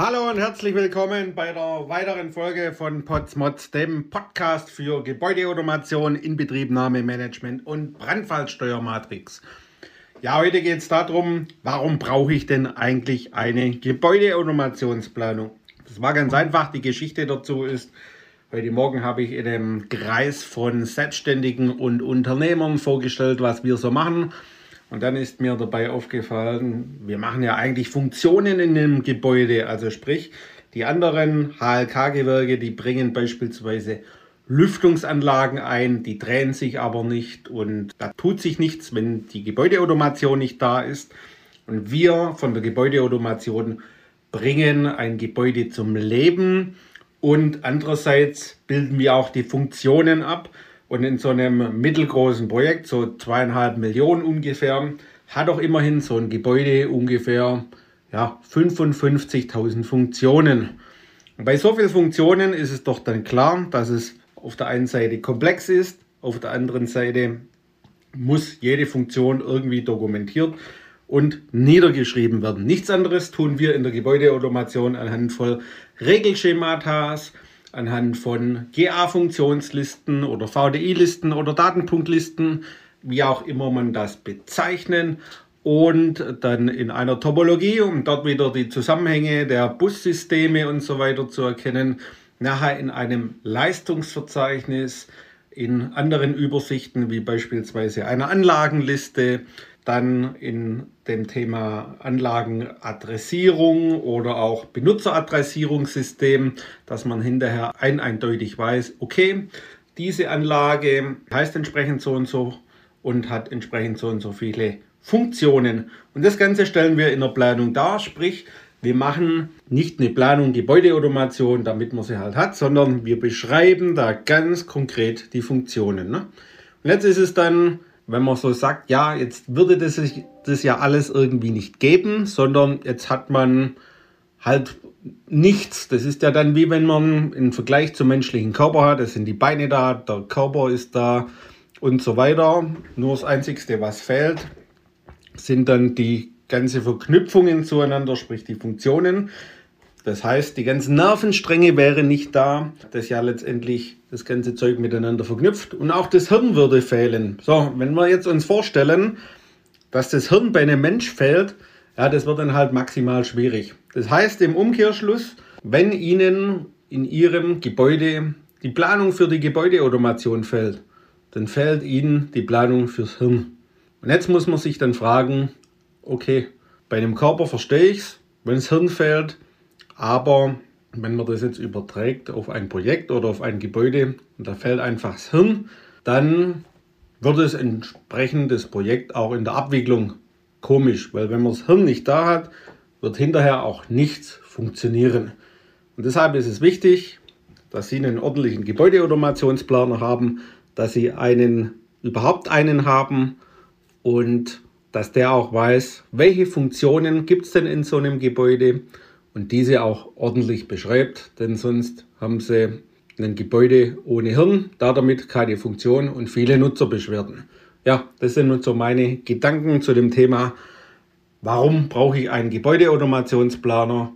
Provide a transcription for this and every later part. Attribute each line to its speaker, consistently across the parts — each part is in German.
Speaker 1: Hallo und herzlich willkommen bei der weiteren Folge von Potsmods, dem Podcast für Gebäudeautomation, Inbetriebnahme, Management und Brandfallsteuermatrix. Ja, heute geht es darum, warum brauche ich denn eigentlich eine Gebäudeautomationsplanung? Das war ganz einfach. Die Geschichte dazu ist, heute Morgen habe ich in einem Kreis von Selbstständigen und Unternehmern vorgestellt, was wir so machen. Und dann ist mir dabei aufgefallen, wir machen ja eigentlich Funktionen in dem Gebäude. Also sprich, die anderen HLK-Gewerke, die bringen beispielsweise Lüftungsanlagen ein, die drehen sich aber nicht und da tut sich nichts, wenn die Gebäudeautomation nicht da ist. Und wir von der Gebäudeautomation bringen ein Gebäude zum Leben und andererseits bilden wir auch die Funktionen ab. Und in so einem mittelgroßen Projekt, so zweieinhalb Millionen ungefähr, hat auch immerhin so ein Gebäude ungefähr ja, 55.000 Funktionen. Und bei so vielen Funktionen ist es doch dann klar, dass es auf der einen Seite komplex ist, auf der anderen Seite muss jede Funktion irgendwie dokumentiert und niedergeschrieben werden. Nichts anderes tun wir in der Gebäudeautomation anhand von Regelschematas, anhand von GA-Funktionslisten oder VDI-Listen oder Datenpunktlisten, wie auch immer man das bezeichnen. Und dann in einer Topologie, um dort wieder die Zusammenhänge der Bussysteme und so weiter zu erkennen. Nachher in einem Leistungsverzeichnis, in anderen Übersichten wie beispielsweise einer Anlagenliste, dann in dem Thema Anlagenadressierung oder auch Benutzeradressierungssystem, dass man hinterher ein eindeutig weiß, okay, diese Anlage heißt entsprechend so und so und hat entsprechend so und so viele Funktionen. Und das Ganze stellen wir in der Planung dar, sprich, wir machen nicht eine Planung Gebäudeautomation, damit man sie halt hat, sondern wir beschreiben da ganz konkret die Funktionen. Ne? Und jetzt ist es dann wenn man so sagt, ja, jetzt würde das, das ja alles irgendwie nicht geben, sondern jetzt hat man halt nichts. Das ist ja dann wie wenn man im Vergleich zum menschlichen Körper hat, es sind die Beine da, der Körper ist da und so weiter. Nur das Einzige, was fehlt, sind dann die ganze Verknüpfungen zueinander, sprich die Funktionen. Das heißt, die ganzen Nervenstränge wären nicht da, das ja letztendlich das ganze Zeug miteinander verknüpft. Und auch das Hirn würde fehlen. So, wenn wir jetzt uns vorstellen, dass das Hirn bei einem Mensch fehlt, ja, das wird dann halt maximal schwierig. Das heißt im Umkehrschluss, wenn Ihnen in Ihrem Gebäude die Planung für die Gebäudeautomation fehlt, dann fehlt Ihnen die Planung fürs Hirn. Und jetzt muss man sich dann fragen, okay, bei einem Körper verstehe ich es, wenn das Hirn fehlt, aber wenn man das jetzt überträgt auf ein Projekt oder auf ein Gebäude und da fällt einfach das Hirn, dann wird es entsprechend das Projekt auch in der Abwicklung komisch, weil wenn man das Hirn nicht da hat, wird hinterher auch nichts funktionieren. Und deshalb ist es wichtig, dass Sie einen ordentlichen Gebäudeautomationsplaner haben, dass Sie einen überhaupt einen haben und dass der auch weiß, welche Funktionen gibt es denn in so einem Gebäude und diese auch ordentlich beschreibt, denn sonst haben sie ein Gebäude ohne Hirn, da damit keine Funktion und viele Nutzerbeschwerden. Ja, das sind nun so meine Gedanken zu dem Thema, warum brauche ich einen Gebäudeautomationsplaner?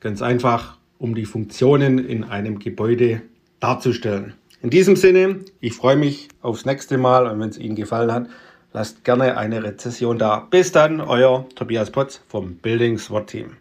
Speaker 1: Ganz einfach, um die Funktionen in einem Gebäude darzustellen. In diesem Sinne, ich freue mich aufs nächste Mal und wenn es Ihnen gefallen hat, lasst gerne eine Rezession da. Bis dann, euer Tobias Potz vom Building SWAT Team.